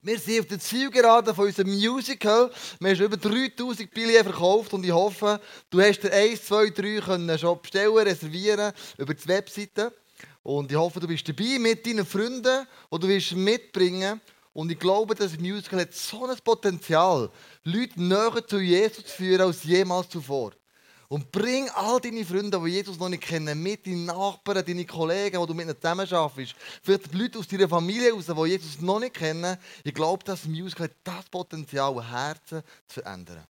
Wir sind auf der Zielgerade von unserem Musical. Wir haben über 3000 Billionen verkauft und ich hoffe, du hast dir 1, 2, 3 können schon bestellen, reservieren über die Webseite. Und ich hoffe, du bist dabei mit deinen Freunden und du wirst mitbringen. Und ich glaube, das Musical hat so ein Potenzial, Leute näher zu Jesus zu führen als jemals zuvor. Und bring all deine Freunde, die Jesus noch nicht kennen, mit, deine Nachbarn, deine Kollegen, die du mit ihnen zusammen arbeitest. Vielleicht Leute aus deiner Familie raus, die Jesus noch nicht kennen. Ich glaube, das Musical hat das Potenzial, Herzen zu verändern.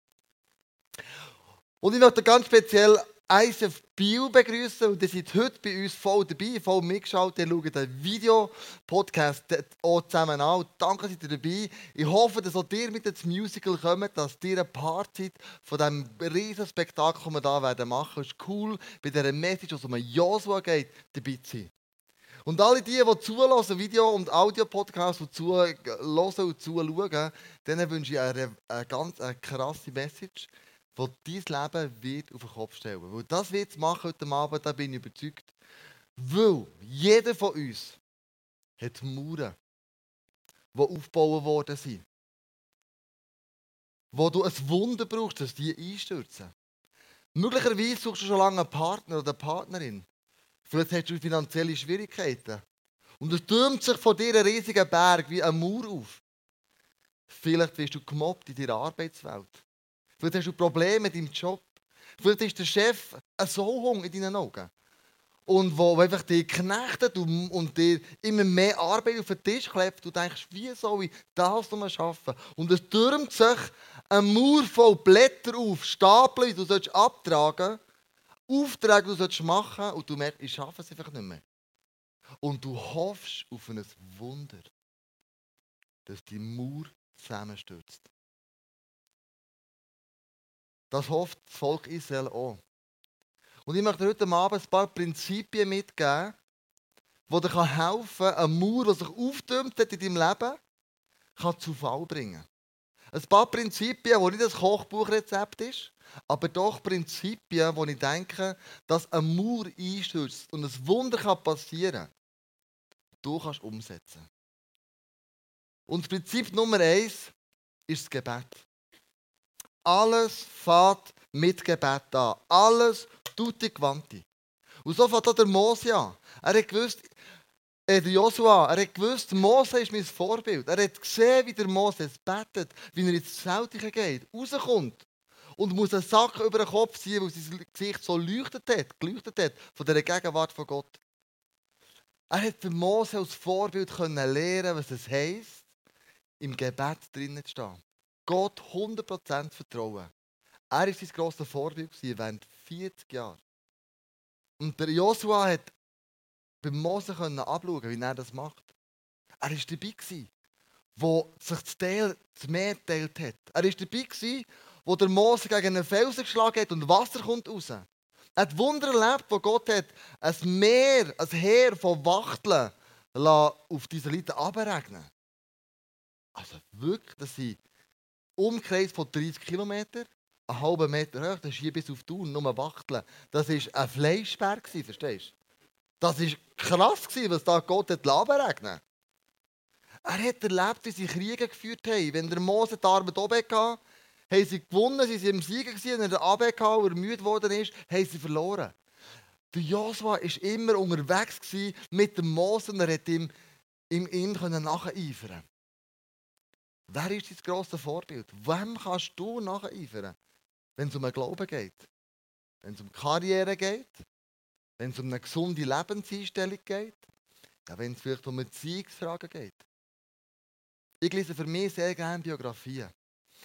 Und ich möchte ganz speziell ISF Bio begrüßen und ihr seid heute bei uns voll dabei, voll mitgeschaut. Ihr schaut den Video-Podcast auch zusammen an. Danke, dass ihr dabei Ich hoffe, dass auch ihr mit ins Musical kommt, dass ihr ein Part seid von diesem riesen Spektakel, das wir hier werden machen. Es ist cool, bei dieser Message, was um Joshua geht, dabei zu sein. Und alle die, die zulassen, Video- und Audio-Podcasts, die zuhören und zuschauen, denen wünsche ich eine, eine ganz eine krasse Message wo dein Leben wird auf den Kopf stellen Weil das wird es machen heute Abend, da bin ich überzeugt. Weil jeder von uns hat Mauern, die aufgebaut worden sind. Wo du ein Wunder brauchst, dass die einstürzen. Möglicherweise suchst du schon lange einen Partner oder eine Partnerin. Vielleicht hast du finanzielle Schwierigkeiten. Und es türmt sich von dir ein riesiger Berg wie ein Mauer auf. Vielleicht wirst du gemobbt in deiner Arbeitswelt. Vielleicht hast du Probleme mit deinem Job. Vielleicht ist der Chef ein Sauhung in deinen Augen. Und wo einfach dich knechtet und, dir immer mehr Arbeit auf den Tisch klebt. Du denkst, wie soll ich das noch schaffen? Und es türmt sich ein Mauer voll Blätter auf, Stapel, die du sollst abtragen Aufträge, die du machen sollst, und du merkst, ich schaffe es einfach nicht mehr. Und du hoffst auf ein Wunder, dass die Mauer zusammenstürzt. Das hofft das Volk Israel auch. Und ich möchte heute Abend ein paar Prinzipien mitgeben, die dir helfen können, eine Mauer, die sich auftürmt in deinem Leben, kann zu Fall bringen. Ein paar Prinzipien, die nicht das Kochbuchrezept ist, aber doch Prinzipien, wo ich denke, dass eine Mauer einstürzt und ein Wunder kann passieren kann. Du kannst umsetzen. Und das Prinzip Nummer eins ist das Gebet. Alles fährt mit Gebet an. Alles tut die Quanti. Und so fährt auch der Mose an. Er hat gewusst, äh, Joshua, er hat gewusst, Mose ist mein Vorbild. Er hat gesehen, wie der Mose betet, wie er ins Zeltige geht, rauskommt und muss einen Sack über den Kopf ziehen, weil sein Gesicht so leuchtet hat, geleuchtet hat von der Gegenwart von Gott. Er hat für Mose als Vorbild können lernen, was es heisst, im Gebet drinnen zu stehen. Gott 100% vertrauen. Er war sein grosses Vorbild während 40 Jahren. Und der Joshua hat bei Mose anschauen, wie er das macht. Er war dabei, wo sich das, Teil, das Meer geteilt hat. Er war dabei, wo der Mose gegen einen Felsen geschlagen hat und Wasser kommt raus. Er hat Wunder erlebt, wo Gott hat ein Meer, ein Heer von Wachteln auf diese Leute abregnen Also wirklich, dass sie Umkreis von 30 Kilometern, einen halben Meter hoch, das ist hier bis auf Thun, nur Wachteln. Das war ein Fleischberg, verstehst du? Das war krass, was da Gott hat regnen Er hat erlebt, wie sie Kriege geführt haben. Wenn der Mose die Arme oben hatte, haben sie gewonnen, sie waren im Sieg. Wenn er runter hatte und ermüdet worden ist, haben sie verloren. Der Josua war immer unterwegs mit dem Mose und er hat ihm, ihm, ihm nacheifern Wer ist dein grosses Vorbild? Wem kannst du nacheifern, wenn es um einen Glauben geht? Wenn es um Karriere geht? Wenn es um eine gesunde Lebenseinstellung geht? Ja, wenn es vielleicht um Erziehungsfragen geht? Ich lese für mich sehr gerne Biografien.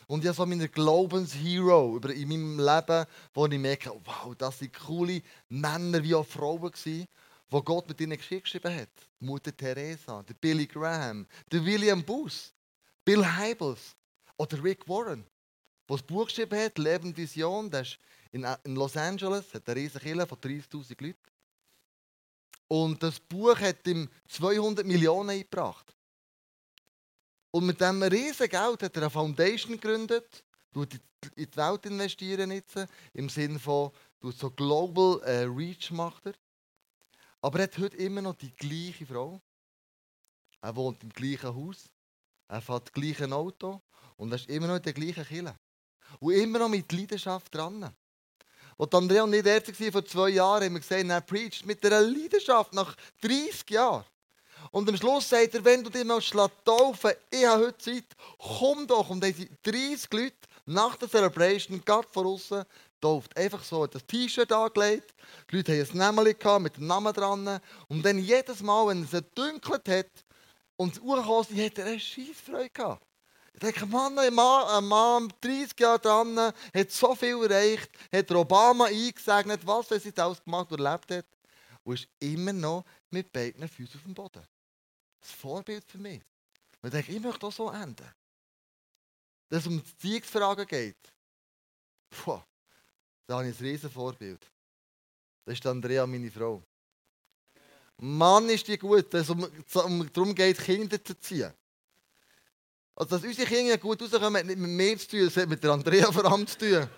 Und habe so meine Glaubenshero in meinem Leben, wo ich merke, wow, das sind coole Männer wie auch Frauen gewesen, wo Gott mit ihnen geschrieben hat. Die Mutter Teresa, der Billy Graham, der William Bus. Bill Hybels oder Rick Warren, der das Buch geschrieben hat, Leben Vision, der ist in, in Los Angeles, hat eine riesige Kirche von 30'000 Leuten. Und das Buch hat ihm 200 Millionen eingebracht. Und mit diesem riesigen Geld hat er eine Foundation gegründet, tut in die Welt investieren jetzt, im Sinne von so Global äh, Reach macht er. Aber er hat heute immer noch die gleiche Frau. Er wohnt im gleichen Haus. Er fährt das gleiche Auto und er ist immer noch in der gleichen Kille. Und immer noch mit Leidenschaft dran. Und Andrea und ich dort waren vor zwei Jahren, haben wir gesehen, er preacht mit einer Leidenschaft nach 30 Jahren. Und am Schluss sagt er, wenn du dich mal taufen ich habe heute Zeit, komm doch. Und sind 30 Leute nach der Celebration, gerade von außen, tauft. Einfach so, das T-Shirt angelegt, die Leute hatten ein Namen mit dem Namen dran. Und dann jedes Mal, wenn es dunkelt hat und es hochgekommen ist, hat er eine Scheissfreude gehabt. Ich denke, Mann, ein Mann, ein Mann 30 Jahre dran, hat so viel erreicht, hat Obama eingesegnet, was er sich alles gemacht und erlebt hat. Und ist immer noch mit beiden Füßen auf dem Boden. Das Vorbild für mich. Und ich denke, ich möchte auch so enden. Dass es um die Beziehungsfragen geht. Puh, da habe ich ein riesen Vorbild. Das ist Andrea, meine Frau. Mann, ist die gut, dass es um, darum geht, Kinder zu ziehen. Also, dass unsere Kinder gut rauskommen, hat nicht mit mir zu tun, das hat mit Andrea vor allem zu tun.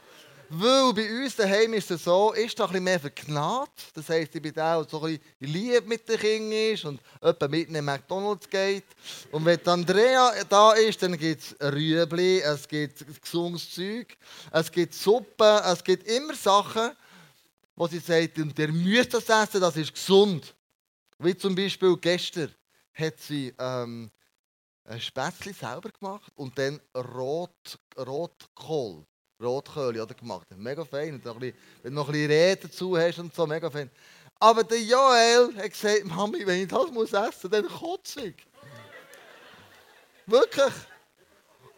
Weil bei uns daheim ist es so, ist da ein bisschen mehr verknallt. Das heisst, ich bin der, der so ein bisschen lieb mit den Kindern ist und jemand mit in McDonalds geht. Und wenn Andrea da ist, dann gibt es Rüebli, es gibt gesundes Zeug, es gibt Suppe, es gibt immer Sachen, wo sie sagt, und ihr müsst das essen, das ist gesund. Wie zum Beispiel gestern hat sie ähm, ein Spätzle selber gemacht und dann Rot, Rotkohl, Rotkohl oder, gemacht. Mega fein. Und wenn du noch ein bisschen Reden dazu hast und so, mega fein. Aber der Joel hat gesagt, Mami, wenn ich das muss essen dann kotze ich. Wirklich.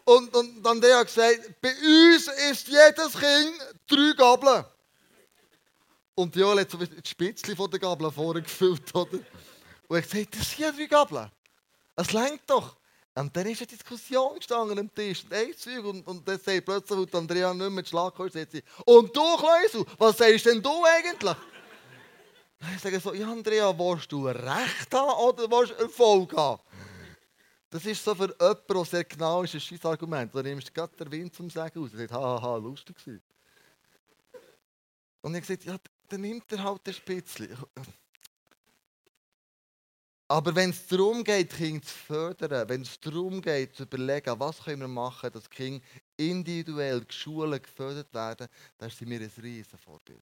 Und, und dann der hat gesagt, bei uns ist jedes Kind drei Gabeln. Und Joel hat so die Spitzchen von der Gabel vorgefüllt, oder? Und hat gesagt, das sind ja drei Gabeln. Es lenkt doch. Und dann ist eine Diskussion gestanden am Tisch. Und ein Zeug. Und, und dann sagt plötzlich, Andrea nicht mehr Schlag kommt, sagt sie, und du, Kleusel, was sagst denn du eigentlich? Ich sage so, ja, Andrea, willst du Recht haben oder willst du Erfolg haben? Das ist so für jemanden, der sehr genau ist, ein scheiß Argument. Da nimmst du gerade den Wind zum Sagen raus. Er sagt, haha, lustig gewesen. Und ich gesagt, ja, dann nimmt er halt ein Spitzchen. Aber wenn es darum geht, Kinder zu fördern, wenn es darum geht, zu überlegen, was können wir machen, dass Kinder individuell geschult, gefördert werden, dann sind wir ein riesen Vorbild.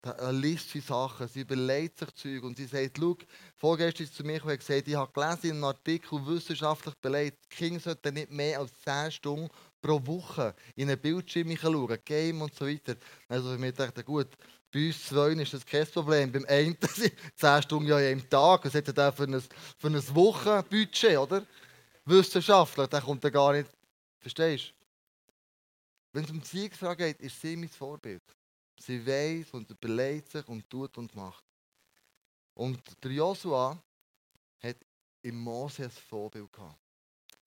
Da liest sie Sachen, sie überlegt sich Zeug und sie sagt, schau, vorgestern ist zu mir und gesagt, ich habe gelesen in einem Artikel wissenschaftlich belegt, Kinder sollten nicht mehr als 10 Stunden pro Woche in einen Bildschirm schauen, Game und so weiter. Also ich dachte, gut, bei uns zwei ist das kein Problem. Beim einen sind 10 Stunden ja im Tag. Was hat er für ein, für ein Wochenbudget, oder? Wissenschaftler, der kommt da gar nicht. Verstehst du? Wenn es um Beziehungsfragen geht, ist sie mein Vorbild. Sie weiß und überlegt sich und tut und macht. Und der Joshua hat im Mose ein Vorbild gehabt.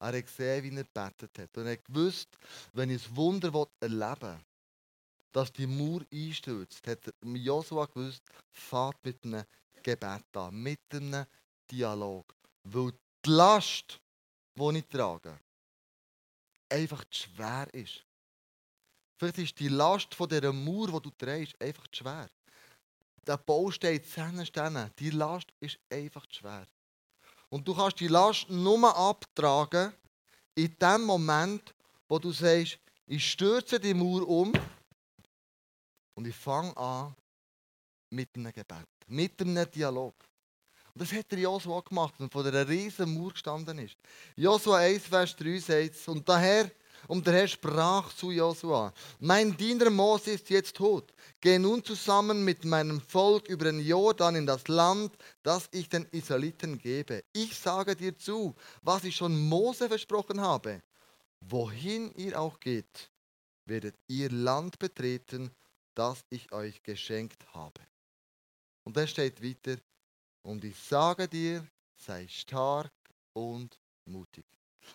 Er hat gesehen, wie er gebetet hat. Und er hat gewusst, wenn ich ein Wunder erleben will, dass die Mauer einstürzt, hat Joshua gewusst, fahrt mit einem Gebet an, mit einem Dialog. Weil die Last, die ich trage, einfach zu schwer ist. Vielleicht ist die Last von dieser Mauer, die du trägst, einfach zu schwer. Der Bau steht Steine. Die Last ist einfach zu schwer. Und du kannst die Last nur abtragen in dem Moment, wo du sagst, ich stürze die Mauer um und ich fange an mit einem Gebet, mit einem Dialog. Und das hat der Josua gemacht und vor einer riesen Mauer gestanden ist. Josua 1, Vers 3 sagt und daher, und der Herr sprach zu Josua, mein Diener Mose ist jetzt tot. Geh nun zusammen mit meinem Volk über den Jordan in das Land, das ich den Israeliten gebe. Ich sage dir zu, was ich schon Mose versprochen habe. Wohin ihr auch geht, werdet ihr Land betreten das ich euch geschenkt habe. Und da steht weiter, und ich sage dir, sei stark und mutig.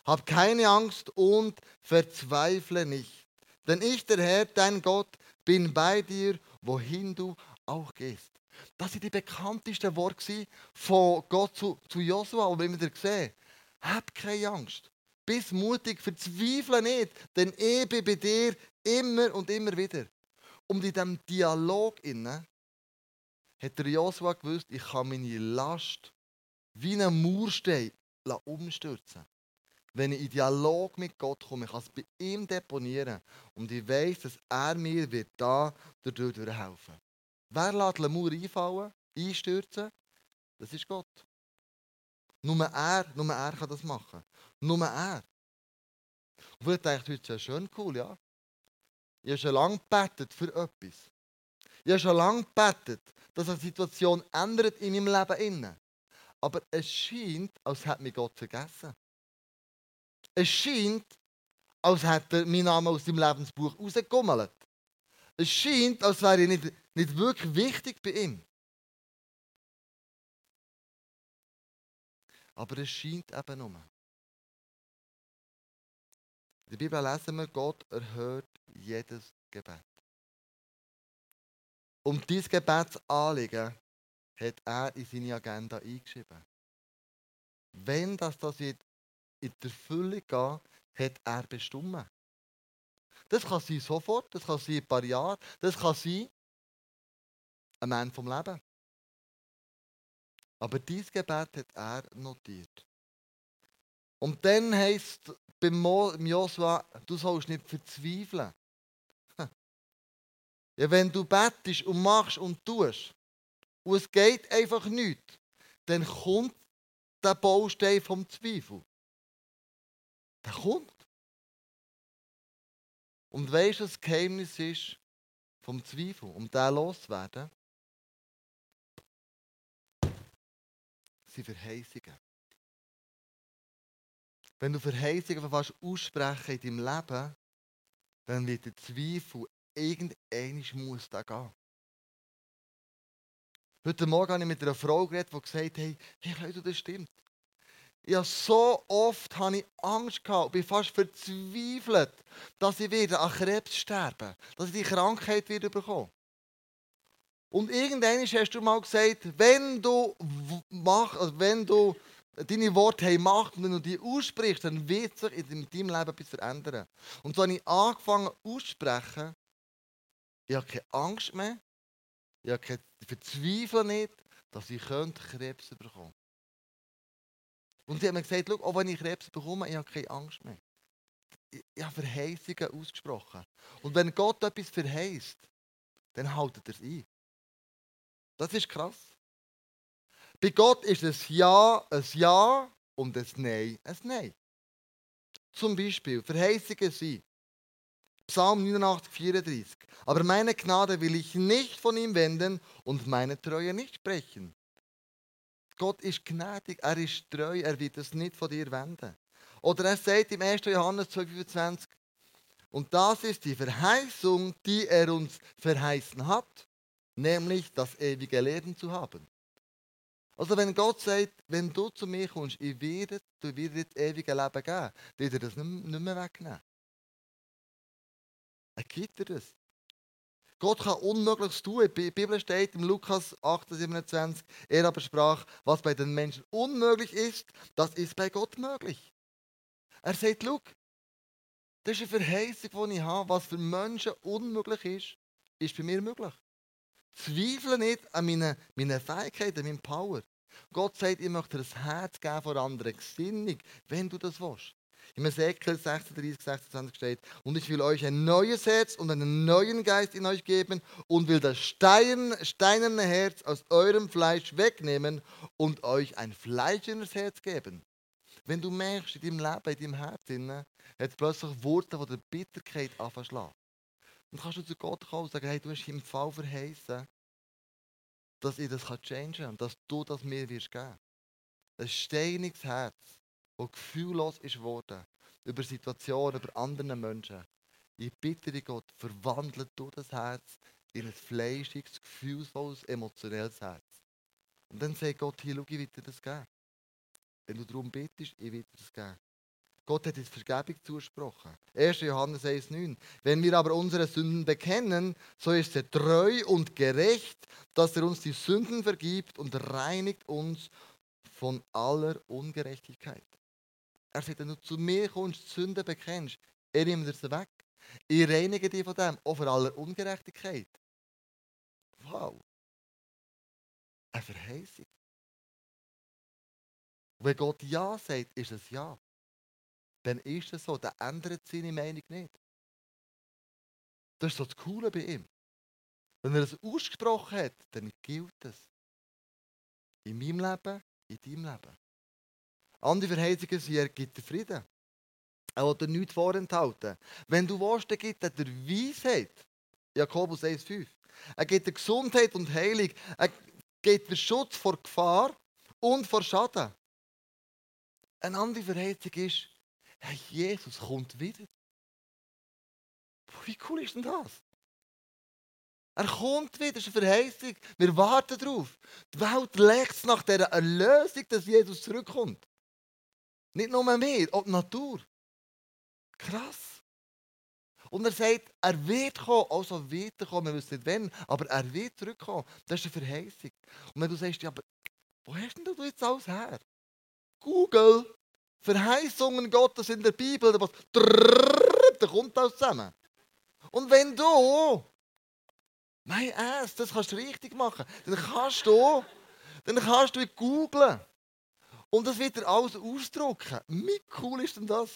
Hab keine Angst und verzweifle nicht. Denn ich, der Herr, dein Gott, bin bei dir, wohin du auch gehst. Das sind die bekanntesten Worte von Gott zu, zu Josua, und wir gesehen Hab keine Angst. Bist mutig, verzweifle nicht, denn ich bin bei dir immer und immer wieder. Und in diesem Dialog inne hat Joshua gewusst, ich kann meine Last wie ein Mauerstein umstürzen. Wenn ich in Dialog mit Gott komme, ich kann es bei ihm deponieren und ich weiß, dass er mir wird da dadurch helfen. Wer lässt Lemur einfallen, einstürzen? Das ist Gott. Nur er, nur er kann das machen. Nur er. Und vielleicht denkt heute, ist schön cool, ja. Ich habe schon lange gebetet für etwas. Ich habe schon lange gebetet, dass eine Situation ändert in meinem Leben. Aber es scheint, als hätte mich Gott vergessen. Es scheint, als hätte er meinen Namen aus dem Lebensbuch rausgegummelt. Es scheint, als wäre ich nicht, nicht wirklich wichtig bei ihm. Aber es scheint eben nur. In der Bibel lesen wir, Gott erhört jedes Gebet. Und dieses Gebetsanliegen hat er in seine Agenda eingeschrieben. Wenn das, das in der Fülle geht, hat er bestimmt. Das kann sein sofort, das kann sein ein paar Jahre, das kann sein ein Ende vom Leben. Aber dieses Gebet hat er notiert. Und dann heisst beim Josua, du sollst nicht verzweifeln. Ja, wenn du bettest und machst und tust, und es geht einfach nicht, dann kommt der Baustein vom Zweifel. Der kommt. Und weißt du, das Geheimnis ist vom Zweifel, um den loszuwerden? Sie Verheißungen. Wenn du Verheißungen fast aussprechen in deinem Leben, dann wird der Zweifel irgendeiner muss da gehen. Heute Morgen habe ich mit einer Frau geredet, die gesagt hat, hey, hey das stimmt. Ich habe so oft habe ich Angst gehabt bin fast verzweifelt, dass ich wieder an Krebs sterbe, dass ich die Krankheit wieder bekomme. Und irgendwann hast du mal gesagt, wenn du mach, also wenn du deine Worte haben Macht und wenn du die aussprichst, dann wird sich in deinem Leben etwas verändern. Und so habe ich angefangen auszusprechen, ich habe keine Angst mehr, ich verzweifle nicht, dass ich Krebs bekommen Und sie haben mir gesagt, auch wenn ich Krebs bekomme, ich habe keine Angst mehr. Ich habe Verheißungen ausgesprochen. Und wenn Gott etwas verheißt, dann haltet er es ein. Das ist krass. Bei Gott ist es Ja ein Ja und ein Nein ein Nein. Zum Beispiel, Verheißungen sind Psalm 89, 34. Aber meine Gnade will ich nicht von ihm wenden und meine Treue nicht brechen. Gott ist gnädig, er ist treu, er wird es nicht von dir wenden. Oder er sagt im 1. Johannes 2,25, und das ist die Verheißung, die er uns verheißen hat, nämlich das ewige Leben zu haben. Also wenn Gott sagt, wenn du zu mir kommst, ich werde, du dir das ewige Leben geben, wird er das nicht mehr wegnehmen. Er gibt dir das. Gott kann Unmögliches tun. Die Bibel steht im Lukas 8, 27, er aber sprach, was bei den Menschen unmöglich ist, das ist bei Gott möglich. Er sagt, schau, das ist eine Verheißung, die ich habe. Was für Menschen unmöglich ist, ist bei mir möglich. Zweifle nicht an meinen, meinen Fähigkeiten, an meinem Power. Gott sagt, ich möchte dir ein Herz geben vor anderen Gesinnung, wenn du das willst. Im Ezekiel 36, 26 steht, und ich will euch ein neues Herz und einen neuen Geist in euch geben und will das Stein, steinerne Herz aus eurem Fleisch wegnehmen und euch ein fleischernes Herz geben. Wenn du merkst, in deinem Leben, in deinem Herz, hat plötzlich Worte, die der Bitterkeit anfangen Und kannst du zu Gott kommen und sagen, hey, du hast im Fall verheißen, dass ich das changen kann dass du das mir wirst geben. Ein steiniges Herz der gefühllos ist worden über Situationen, über andere Menschen. Ich bitte dich, Gott, verwandle du das Herz in ein fleischiges, gefühlvolles, emotionelles Herz. Und dann sagt Gott, hier, schau, ich will dir das geben. Wenn du darum bittest, ich will dir das geben. Gott hat jetzt Vergebung zugesprochen. 1. Johannes 1,9. Wenn wir aber unsere Sünden bekennen, so ist er treu und gerecht, dass er uns die Sünden vergibt und reinigt uns von aller Ungerechtigkeit. Er sagt, wenn du zu mir kommst, die Sünde bekennst, er nimmt dir sie weg. Ich reinige dich von dem, auch von aller Ungerechtigkeit. Wow. Eine Verheißung. Wenn Gott Ja sagt, ist es Ja. dann ist es so. Dann ändert seine Meinung nicht. Das ist so das Coole bei ihm. Wenn er es ausgesprochen hat, dann gilt es. In meinem Leben, in deinem Leben. Andere Verheißungen sind, er gibt dir Frieden. Er will dir nichts vorenthalten. Wenn du willst, dann gibt er dir Weisheit. Jakobus 1,5. Er gibt dir Gesundheit und Heilung. Er gibt dir Schutz vor Gefahr und vor Schaden. Eine andere Verheißung ist, hey, Jesus kommt wieder. Wie cool ist denn das? Er kommt wieder, das ist eine Verheißung. Wir warten darauf. Die Welt legt nach dieser Erlösung, dass Jesus zurückkommt. Nicht nur mehr, auch die Natur. Krass. Und er sagt, er wird kommen, also wird er kommen, wir wissen nicht wann, aber er wird zurückkommen. Das ist eine Verheißung. Und wenn du sagst, ja, aber wo hast denn du jetzt alles her? Google, Verheißungen Gottes in der Bibel, da, was, da kommt das zusammen. Und wenn du, mein Ass, das kannst du richtig machen, dann kannst du, dann kannst du googlen. Und das wird dir alles ausdrucken. Wie cool ist denn das?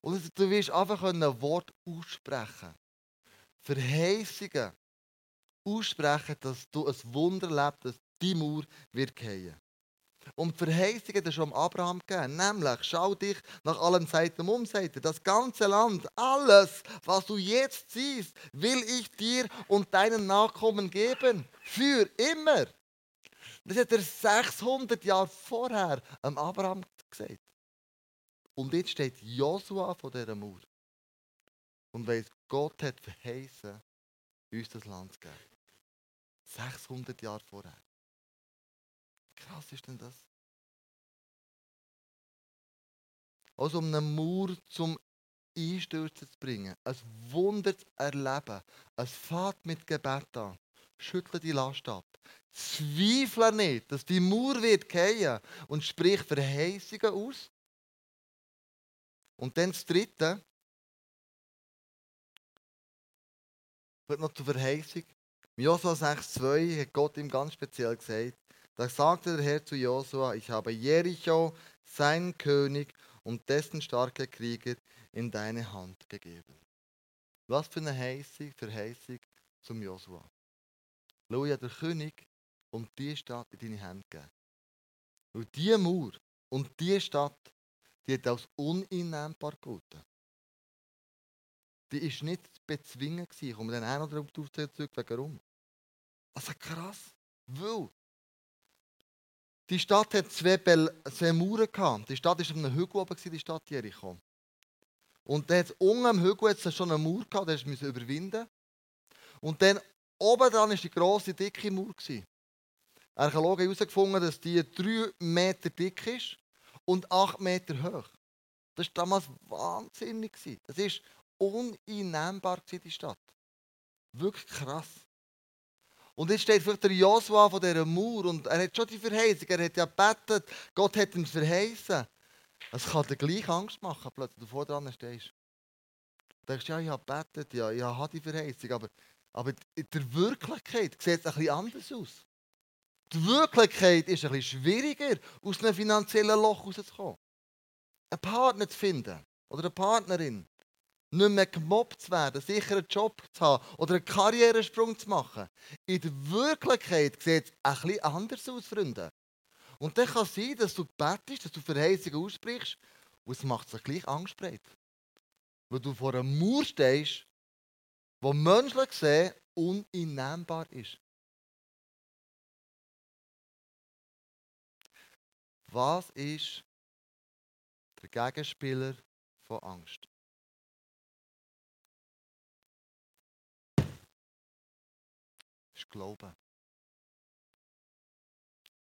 Und du wirst einfach ein Wort aussprechen. Verheißungen aussprechen, dass du ein Wunder lebst, dass die Mauer wird fallen. Und die Verheißung hat er schon Abraham gegeben. Nämlich, schau dich nach allen Seiten um, sagt er, das ganze Land, alles, was du jetzt siehst, will ich dir und deinen Nachkommen geben. Für immer. Das hat er 600 Jahre vorher am Abraham gesagt. Und jetzt steht Josua vor dieser Mauer. Und weiss, Gott hat verheißen, uns das Land zu geben. 600 Jahre vorher krass ist denn das? Also um eine Mauer zum Einstürzen zu bringen, ein Wunder zu erleben, es fährt mit Gebet an. Schüttle die Last ab. Zweifle nicht, dass die Mauer wird fallen und sprich Verheißungen aus. Und dann das Dritte, wird noch zur Verheißung. Im Josua 6,2 hat Gott ihm ganz speziell gesagt, da sagte der Herr zu Josua, ich habe Jericho, seinen König und dessen starke Krieger in deine Hand gegeben. Was für eine Heißung, Verheißung zum Josua. Schau, ja, der König und die Stadt in deine Hände gegeben. Und diese Mauer und diese Stadt, die hat als uninnehmbar gelten. Die war nicht zu bezwingen. Ich komme dann auch noch darauf zurück, warum. Also krass. Weil die Stadt hat zwei, Bel zwei Mauern gehabt. Die Stadt war auf einem Hügel oben, die Stadt Jericho. Und dann unten am Hügel hat schon eine Mauer gehabt, die musste überwinden. Und dann oben dran war die grosse, dicke Mauer. Archäologen haben herausgefunden, dass die drei Meter dick ist und acht Meter hoch. Das war damals wahnsinnig. Das war uneinnehmbar, die Stadt. Wirklich krass. Und jetzt steht vielleicht der Josua von dieser Mauer und er hat schon die Verheißung, er hat ja gebetet, Gott hat ihm verheißen. Es kann dir gleich Angst machen, plötzlich du vor dran stehst. Du denkst, ja, ich habe gebetet, ja, ich habe die Verheißung, aber, aber in der Wirklichkeit sieht es ein bisschen anders aus. Die Wirklichkeit ist ein bisschen schwieriger, aus einem finanziellen Loch rauszukommen. Einen Partner zu finden oder eine Partnerin nicht mehr gemobbt zu werden, einen sicheren Job zu haben oder einen Karrieresprung zu machen. In der Wirklichkeit sieht es ein bisschen anders aus, Freunde. Und dann kann es sein, dass du betest, dass du Verheißungen aussprichst und es macht sich gleich Angst. Weil du vor einem Mauer stehst, wo menschlich gesehen uneinnehmbar ist. Was ist der Gegenspieler von Angst? ist Glauben.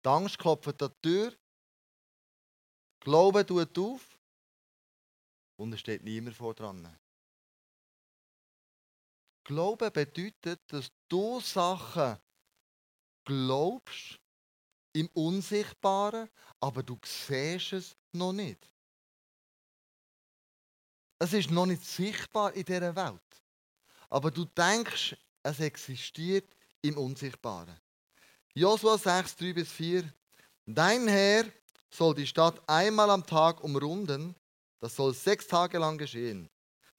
Die Angst klopft die Tür. Glauben tut auf. Und es steht niemand vor dran. Glauben bedeutet, dass du Sachen glaubst im Unsichtbaren, aber du siehst es noch nicht. Es ist noch nicht sichtbar in dieser Welt. Aber du denkst, es existiert im Unsichtbaren. Josua 6, 3 bis 4. Dein Herr soll die Stadt einmal am Tag umrunden Das soll sechs Tage lang geschehen.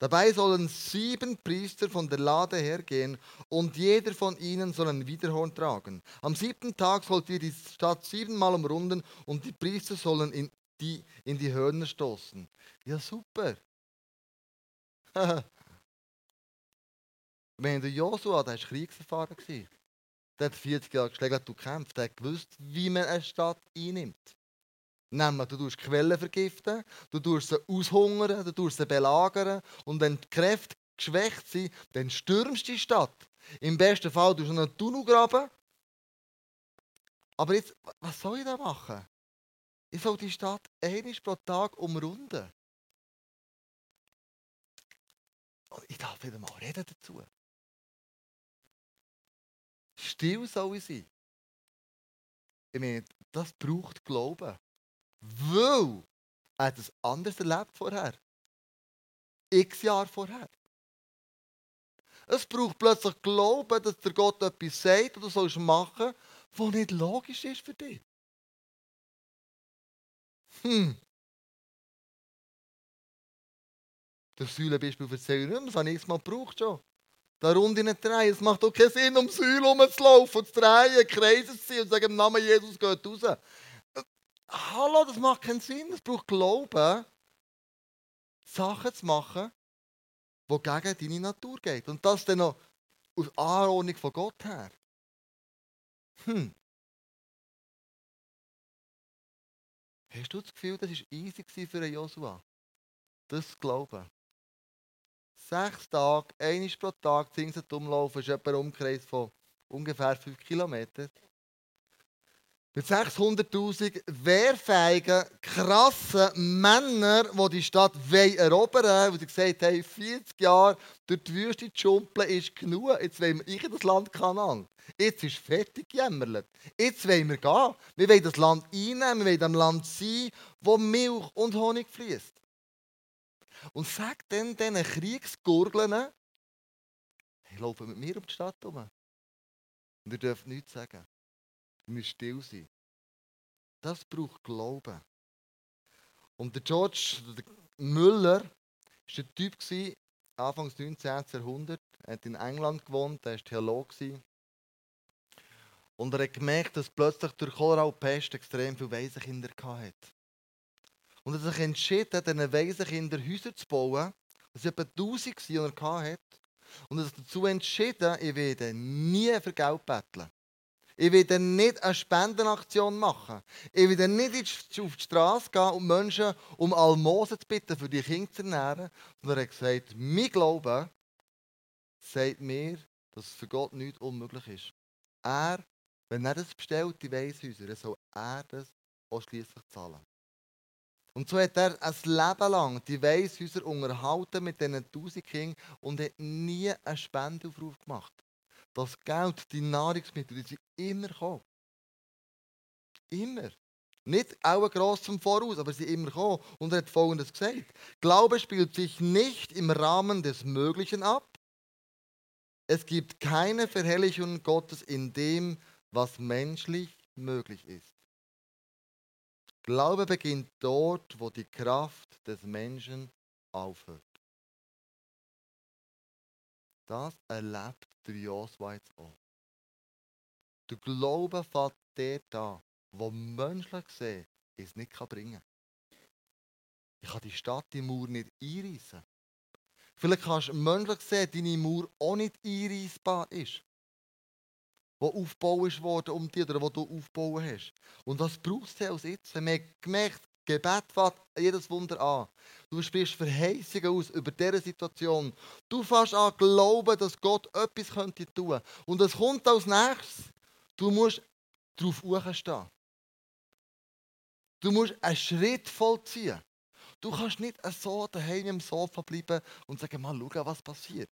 Dabei sollen sieben Priester von der Lade hergehen und jeder von ihnen soll ein Widerhorn tragen. Am siebten Tag sollt ihr die Stadt siebenmal umrunden und die Priester sollen in die, in die Hörner stoßen. Ja, super. Wenn der Josua, der war kriegserfahren. Der hat 40 Jahre geschlagen, du kämpft, der hat gewusst, wie man eine Stadt einnimmt. Nämlich, du tust Quellen vergiften, du tust sie aushungern, du tust sie belagern und wenn die Kräfte geschwächt sind, dann stürmst du die Stadt. Im besten Fall tust du einen Tunnel graben. Aber jetzt, was soll ich da machen? Ich soll die Stadt einmal pro Tag umrunden. Und ich darf wieder mal reden dazu. Still soll ich sein. Ich meine, das braucht Glauben. Weil er hat es anders erlebt vorher. X Jahre vorher. Es braucht plötzlich Glauben, dass der Gott etwas sagt oder sollst machen, was nicht logisch ist für dich. Hm. Das Säulenbeispiel erzähle ich nicht mehr, das habe ich x-mal gebraucht schon. Da rund in drehen. Es macht auch keinen Sinn, um Säule rumzulaufen und zu drehen, Kreise zu ziehen und zu sagen, im Namen Jesus geht raus. Hallo, das macht keinen Sinn. Es braucht Glauben, Sachen zu machen, die gegen deine Natur gehen. Und das dann noch aus Anordnung von Gott her. Hm. Hast du das Gefühl, das war easy für Joshua? Das glauben. Sechs Tage, einmal pro Tag, Zinsen umlaufen, ist etwa ein Umkreis von ungefähr 5 Kilometern. Mit 600.000 wehrfähigen, krassen Männern, die die Stadt erobern wollen, sie gesagt haben, 40 Jahre durch die Wüste schumpeln ist genug. Jetzt wollen wir in das Land Kanan. Jetzt ist fertig gejämmert. Jetzt wollen wir gehen. Wir wollen das Land einnehmen, wir wollen ein Land sein, wo Milch und Honig fließt. Und sag dann diesen Kriegsgurgeln, hey, laufen mit mir um die Stadt herum. Und ihr dürft nichts sagen. Müsst still sein. Das braucht Glauben. Und der George der Müller war ein Typ, Anfangs 19. Jahrhundert. Er hat in England gewohnt, er war Theologe. Und er hat gemerkt, dass plötzlich durch Cholera und Pest extrem viele Waisenkinder hatte. Und er hat sich entschieden, diesen Waisenkindern Häuser zu bauen. Das waren etwa 1000, die er hatte. Und er hat sich dazu entschieden, ich werde nie für Geld betteln. Ich werde nicht eine Spendenaktion machen. Ich werde nicht auf die Straße gehen und Menschen um Almosen zu bitten, für die Kinder zu ernähren. Sondern er hat gesagt, mein Glaube sagt mir, dass es für Gott nichts unmöglich ist. Er, wenn er das bestellt, die Weishäuser, soll er das auch schliesslich zahlen. Und so hat er ein Leben lang die Weishäuser unterhalten mit diesen tausend Kindern und hat nie einen Spendenaufruf gemacht. Das Geld, die Nahrungsmittel, die sind immer gekommen. Immer. Nicht auch gross zum Voraus, aber sie immer gekommen. Und er hat Folgendes gesagt. Glaube spielt sich nicht im Rahmen des Möglichen ab. Es gibt keine Verherrlichung Gottes in dem, was menschlich möglich ist. Glaube beginnt dort, wo die Kraft des Menschen aufhört. Das erlebt der Josua jetzt auch. Der Glaube fällt dort an, wo menschlich gesehen es nicht bringen kann. Ich kann die Stadt, die Mauer nicht einreißen. Vielleicht kannst du menschlich sehen, deine Mauer auch nicht einreißbar ist wo aufgebaut worden um dich oder wo du aufbauen hast. Und das brauchst du als jetzt. Wir haben gemerkt, Gebet fängt jedes Wunder an. Du sprichst Verheißungen aus über diese Situation. Du fängst an glauben, dass Gott etwas könnte tun. Und es kommt als nächstes. Du musst darauf stehen. Du musst einen Schritt vollziehen. Du kannst nicht so daheim im Sofa bleiben und sagen, mal schauen, was passiert.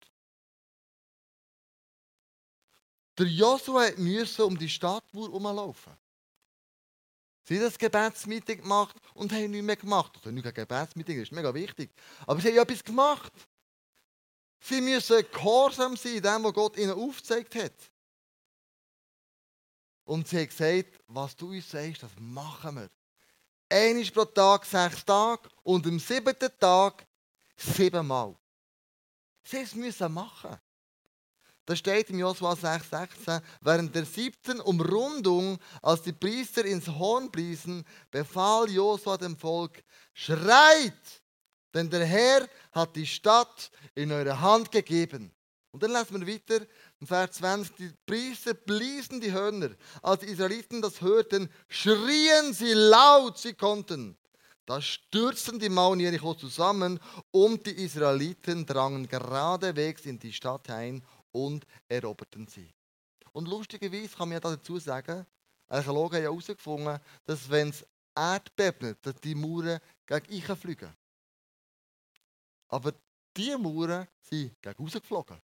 Der Joshua musste um die Stadtmauer herumlaufen. Sie haben das Gebetsmeeting gemacht und haben nichts mehr gemacht. Also nicht ein Gebetsmeeting, das ist mega wichtig. Aber sie haben etwas gemacht. Sie müssen gehorsam sein, dem, was Gott ihnen aufgezeigt hat. Und sie haben gesagt, was du uns sagst, das machen wir. Einmal pro Tag sechs Tage und am siebten Tag siebenmal. Sie müssen machen. Das steht im Josua 6,16. Während der siebten Umrundung, als die Priester ins Horn bliesen, befahl Josua dem Volk: Schreit! Denn der Herr hat die Stadt in eure Hand gegeben. Und dann lesen wir weiter, im Vers 20, die Priester bliesen die Hörner. Als die Israeliten das hörten, schrien sie laut, sie konnten. Da stürzten die Mauern Jericho zusammen und die Israeliten drangen geradewegs in die Stadt ein und eroberten sie. Und lustigerweise kann man ja dazu sagen, Archäologen haben ja herausgefunden, dass wenn es erdbebnet, dass die Mauern gegen ich fliegen. Aber diese Mauern sind gegen rausgeflogen.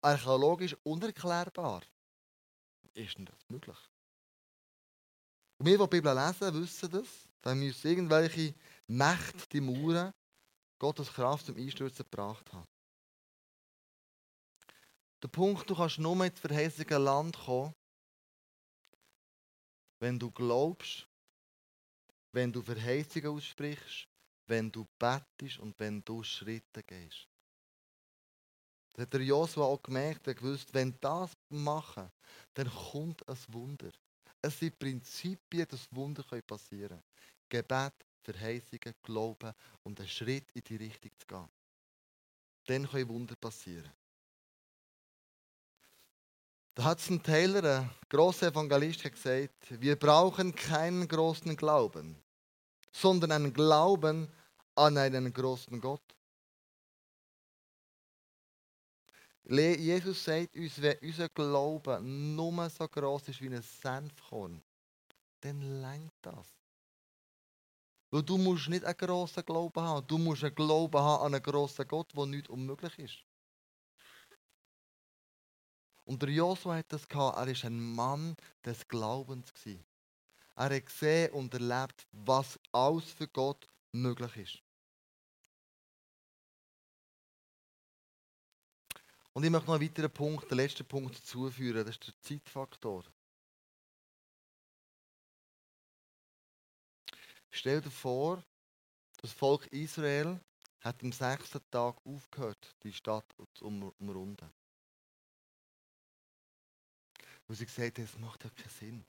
Archäologisch unerklärbar. Ist denn das möglich? Und wir, die die Bibel lesen, wissen das. Dann müssen irgendwelche Mächte die Mauern Gottes Kraft zum Einstürzen gebracht haben. Der Punkt, du kannst nur ins verheißene Land kommen, wenn du glaubst, wenn du Verheißungen aussprichst, wenn du bettest und wenn du Schritte gehst. Das hat der Josua auch gemerkt, er gewusst, wenn das machen, dann kommt ein Wunder. Es sind Prinzipien, dass Wunder passieren können. Gebet, Verheißungen, Glauben und einen Schritt in die Richtung zu gehen. Dann können Wunder passieren. Da hat ein Taylor, ein großer Evangelist, gesagt, wir brauchen keinen großen Glauben, sondern einen Glauben an einen großen Gott. Jesus sagt uns, wenn unser Glaube nur so groß ist wie ein Senfkorn, dann lenkt das. Weil du musst nicht einen grossen Glauben haben, du musst einen Glauben haben an einen grossen Gott, wo nichts unmöglich ist. Und der Josua hat das gehabt, er war ein Mann des Glaubens. Er hat gesehen und erlebt, was alles für Gott möglich ist. Und ich möchte noch einen weiteren Punkt, den letzten Punkt hinzufügen, das ist der Zeitfaktor. Stell dir vor, das Volk Israel hat am sechsten Tag aufgehört, die Stadt zu umrunden. Weil sie haben, es macht ja keinen Sinn.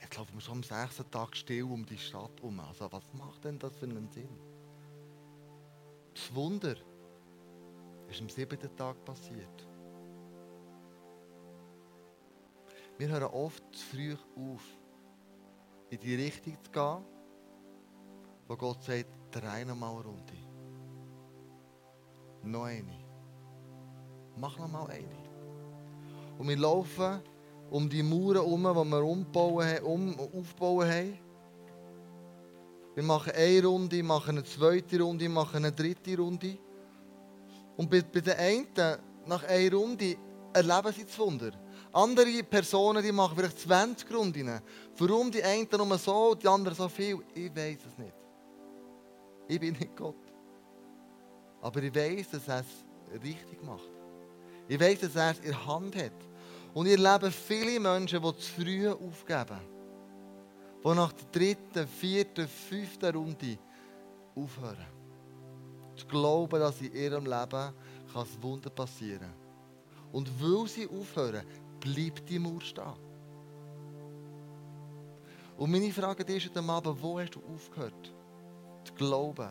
Jetzt laufen wir schon am sechsten Tag still um die Stadt um. Also was macht denn das für einen Sinn? Das Wunder ist am siebten Tag passiert. Wir hören oft zu früh auf, in die Richtung zu gehen, wo Gott sagt, drei nochmal Runde. Noch eine. Mach nochmal eine. Und wir laufen um die Mauern herum, die wir umbauen, um, aufbauen haben. Wir machen eine Runde, machen eine zweite Runde, machen eine dritte Runde. Und bei, bei den einen, nach einer Runde, erleben sie das Wunder. Andere Personen die machen vielleicht 20 Runden. Warum die einen nur so, die anderen so viel? Ich weiß es nicht. Ich bin nicht Gott. Aber ich weiß, dass er es richtig macht. Ich weiß, dass er es in der Hand hat. Und ich erlebe viele Menschen, die zu früh aufgeben. Die nach der dritten, vierten, fünften Runde aufhören zu glauben, dass in ihrem Leben ein Wunder passieren kann. Und weil sie aufhören, bleibt die Mauer stehen. Und meine Frage ist heute Abend, wo hast du aufgehört, zu glauben,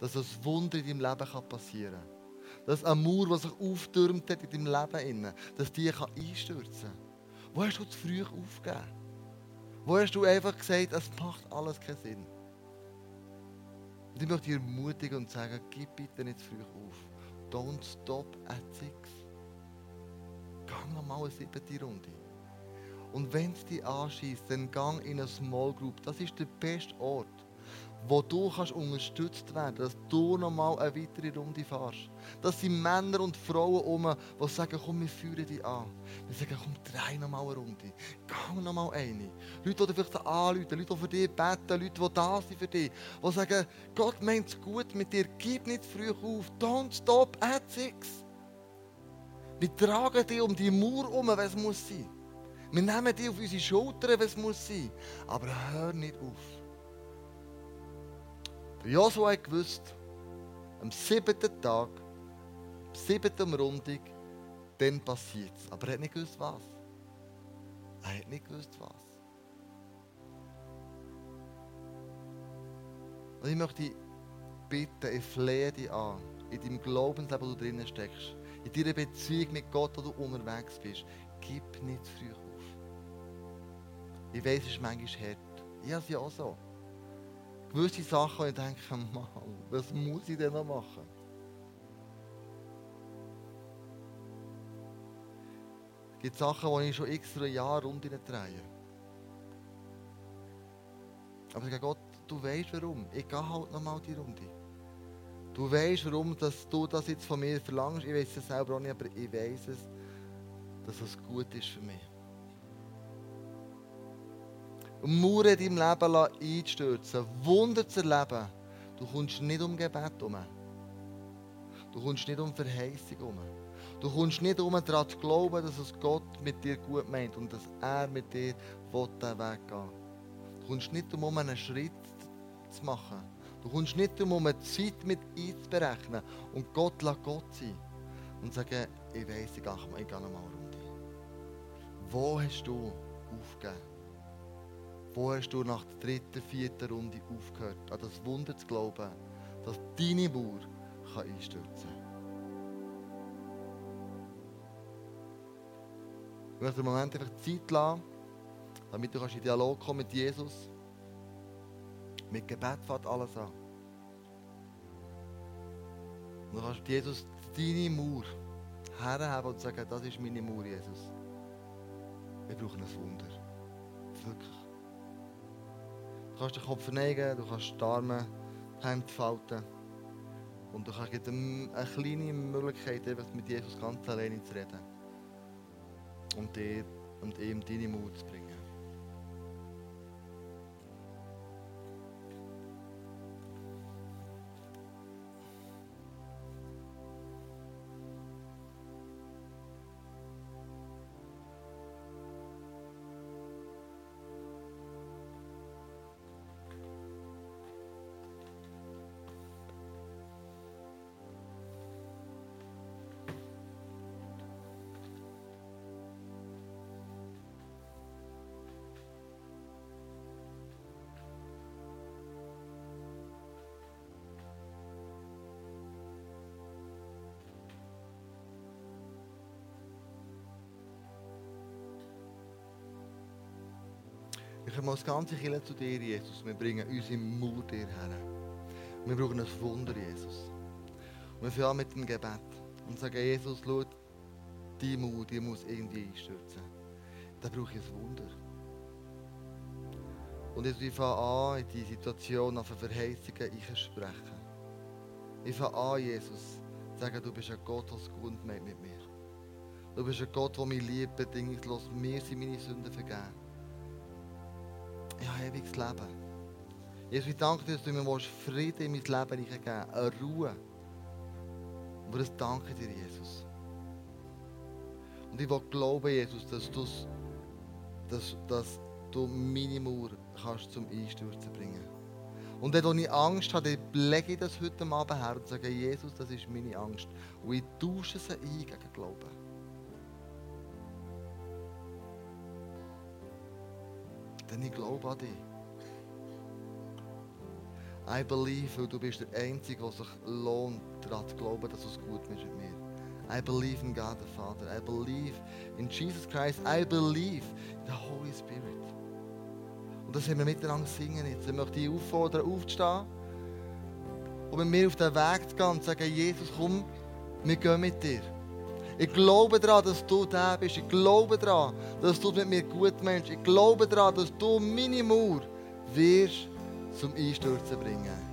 dass ein Wunder in deinem Leben passieren kann? Dass eine Mauer, die sich auftürmt hat in deinem Leben, dass die einstürzen kann? Wo hast du zu früh aufgegeben? Wo hast du einfach gesagt, es macht alles keinen Sinn? Und ich möchte dich ermutigen und sagen, gib bitte nicht zu früh auf. Don't stop at six. Gang nochmal eine siebte Runde. Und wenn es dich anschießt, dann gang in eine Small Group. Das ist der beste Ort wo du kannst unterstützt werden dass du nochmal eine weitere Runde fährst. Das sind Männer und Frauen um, die sagen, komm, wir führen dich an. Wir sagen, komm, drei nochmal eine Runde. Gang nochmal eine. Leute, die vielleicht anrufen, Leute, die für dich beten, Leute, die da sind für dich, die sagen, Gott meint es gut mit dir, gib nicht früh auf, don't stop at six. Wir tragen dich um die Mauer um, wenn es muss sein. Wir nehmen die auf unsere Schultern, wenn es muss sein. Aber hör nicht auf. Der Joshua hat gewusst, am siebten Tag, am siebten Rundung, dann passiert es. Aber er hat nicht gewusst, was. Er hat nicht gewusst, was. Und ich möchte dich bitten, ich flehe dich an, in deinem Glaubensleben, wo du drinnen steckst, in deiner Beziehung mit Gott, wo du unterwegs bist, gib nicht zu früh auf. Ich weiß, es ist manchmal hart. Ich habe es ja auch so. Gewisse Sachen, wo ich denke, Mann, was muss ich denn noch machen? Es gibt Sachen, die ich schon extra Jahre rund drehe. Aber ich sage Gott, du weißt warum. Ich gehe halt nochmal die Runde. Du weißt, warum dass du das jetzt von mir verlangst. Ich weiß es selber auch nicht, aber ich weiß es, dass es gut ist für mich. Mauern in deinem Leben einstürzen, Wunder zu erleben. Du kommst nicht um Gebet herum. Du kommst nicht um Verheißung herum. Du kommst nicht um daran zu glauben, dass es Gott mit dir gut meint und dass er mit dir den Weg gehen Du kommst nicht um einen Schritt zu machen. Du kommst nicht um eine Zeit mit einzuberechnen und Gott lässt Gott sein und sagen, ich weiss, ich gehe, ich gehe nochmal runter. Wo hast du aufgegeben? Wo hast du nach der dritten, vierten Runde aufgehört, an das Wunder zu glauben, dass deine Mauer kann einstürzen kann? Ich möchte einen Moment einfach Zeit lassen, damit du in Dialog kommen mit Jesus mit Gebet fängt alles an. Und dann kannst Jesus deine Mauer herhaben und sagen, das ist meine Mauer, Jesus. Wir brauchen ein Wunder. Wirklich. Kannst den Kopf verneigen, du kannst die Arme die. Und du hast eine kleine Möglichkeit, mit Jesus ganz alleine zu reden. Und, dir, und ihm deine Mut zu bringen. Wir kommen als ganze Kirche zu dir, Jesus. Wir bringen unsere Mut dir her. Wir brauchen ein Wunder, Jesus. Und wir fangen mit dem Gebet und sagen, Jesus, schau, die Mut, die muss irgendwie einstürzen. Da brauche ich ein Wunder. Und Jesus, ich fange an, in die Situation auf Verheißungen einzusprechen. Ich fange an, Jesus, zu sagen, du bist ein Gott, der es gut meint mit mir. Du bist ein Gott, der mich liebt, bedingungslos. Mir sind meine Sünden vergeben ich habe ewiges Leben. Jesus, ich danke dir, dass du mir Frieden in mein Leben geben eine Ruhe. Und das danke dir, Jesus. Und ich will glauben, Jesus, dass, dass, dass du meine Mauer kannst zum Einstürzen bringen Und wenn ich Angst habe, lege ich das heute Abend her und sage, Jesus, das ist meine Angst. Und ich tausche sie ein gegen Glauben. Denn ich glaube an dich. I believe, weil du bist der Einzige, der sich lohnt, daran zu glauben, dass es gut ist mit mir. I believe in God the Father. I believe in Jesus Christ. I believe in the Holy Spirit. Und das haben wir miteinander singen jetzt. Ich möchte dich auffordern, aufzustehen und mit mir auf den Weg zu gehen und zu sagen, Jesus, komm, wir gehen mit dir. Ich glaube daran, dass du da bist. Ich glaube daran, dass du mit mir gut meinst. Ich glaube daran, dass du meine Mauer wirst zum Einstürzen bringen.